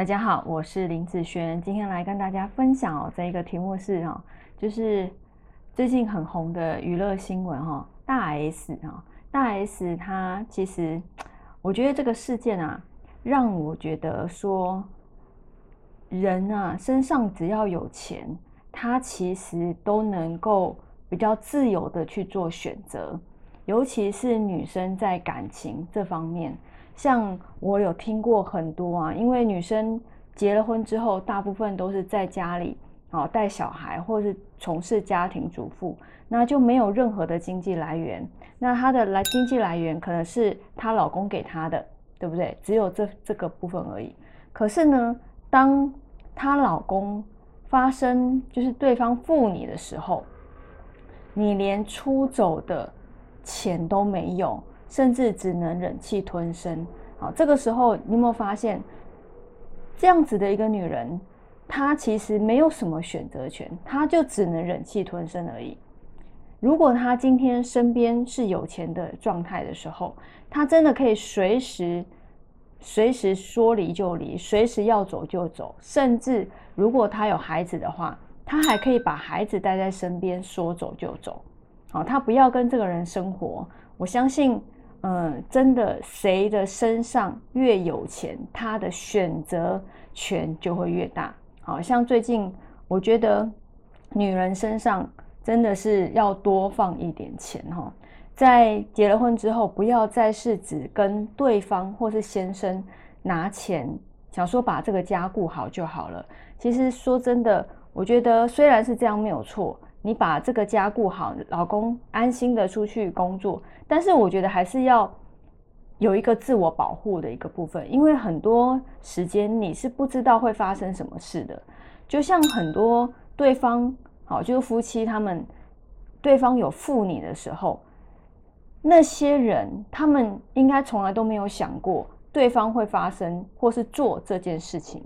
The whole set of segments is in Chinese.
大家好，我是林子轩，今天来跟大家分享哦，这一个题目是哈，就是最近很红的娱乐新闻哈，大 S 哈，大 S 她其实，我觉得这个事件啊，让我觉得说，人啊身上只要有钱，他其实都能够比较自由的去做选择，尤其是女生在感情这方面。像我有听过很多啊，因为女生结了婚之后，大部分都是在家里啊带小孩，或是从事家庭主妇，那就没有任何的经济来源。那她的来经济来源可能是她老公给她的，对不对？只有这这个部分而已。可是呢，当她老公发生就是对方负你的时候，你连出走的钱都没有。甚至只能忍气吞声，好，这个时候你有没有发现，这样子的一个女人，她其实没有什么选择权，她就只能忍气吞声而已。如果她今天身边是有钱的状态的时候，她真的可以随时、随时说离就离，随时要走就走，甚至如果她有孩子的话，她还可以把孩子带在身边，说走就走。好，她不要跟这个人生活，我相信。嗯，真的，谁的身上越有钱，他的选择权就会越大。好像最近，我觉得女人身上真的是要多放一点钱哈。在结了婚之后，不要再是只跟对方或是先生拿钱，想说把这个家顾好就好了。其实说真的，我觉得虽然是这样没有错。你把这个家顾好，老公安心的出去工作，但是我觉得还是要有一个自我保护的一个部分，因为很多时间你是不知道会发生什么事的。就像很多对方，好，就是夫妻他们，对方有负你的时候，那些人他们应该从来都没有想过对方会发生或是做这件事情，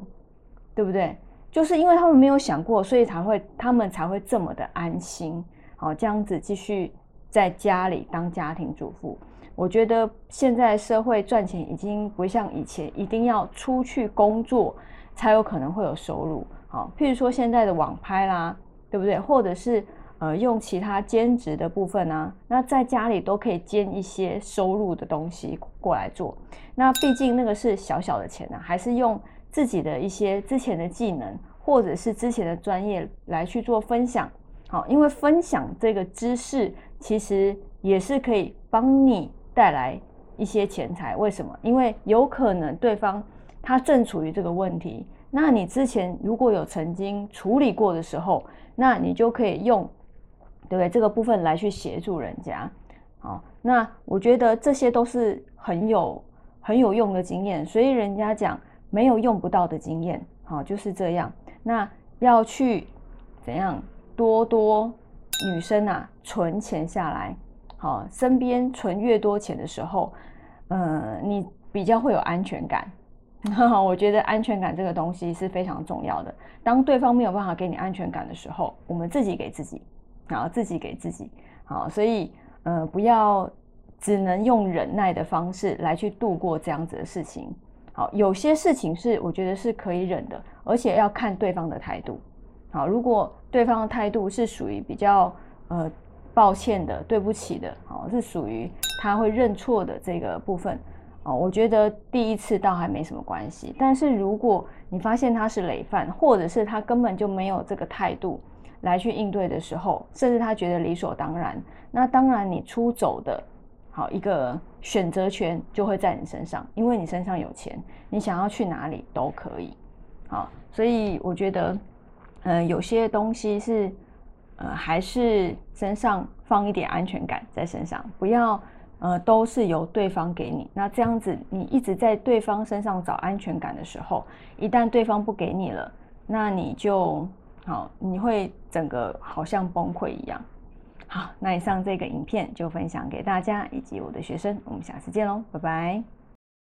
对不对？就是因为他们没有想过，所以才会他们才会这么的安心，好这样子继续在家里当家庭主妇。我觉得现在社会赚钱已经不像以前，一定要出去工作才有可能会有收入。好，譬如说现在的网拍啦，对不对？或者是呃用其他兼职的部分啊，那在家里都可以兼一些收入的东西过来做。那毕竟那个是小小的钱啊，还是用。自己的一些之前的技能，或者是之前的专业来去做分享，好，因为分享这个知识，其实也是可以帮你带来一些钱财。为什么？因为有可能对方他正处于这个问题，那你之前如果有曾经处理过的时候，那你就可以用，对不对？这个部分来去协助人家，好，那我觉得这些都是很有很有用的经验，所以人家讲。没有用不到的经验，好就是这样。那要去怎样多多女生啊存钱下来，好，身边存越多钱的时候，嗯，你比较会有安全感。我觉得安全感这个东西是非常重要的。当对方没有办法给你安全感的时候，我们自己给自己，然后，自己给自己，好，所以呃，不要只能用忍耐的方式来去度过这样子的事情。好，有些事情是我觉得是可以忍的，而且要看对方的态度。好，如果对方的态度是属于比较呃抱歉的、对不起的，好，是属于他会认错的这个部分，哦，我觉得第一次倒还没什么关系。但是如果你发现他是累犯，或者是他根本就没有这个态度来去应对的时候，甚至他觉得理所当然，那当然你出走的。好，一个选择权就会在你身上，因为你身上有钱，你想要去哪里都可以。好，所以我觉得，嗯，有些东西是，呃，还是身上放一点安全感在身上，不要，呃，都是由对方给你。那这样子，你一直在对方身上找安全感的时候，一旦对方不给你了，那你就好，你会整个好像崩溃一样。好，那以上这个影片就分享给大家以及我的学生，我们下次见喽，拜拜。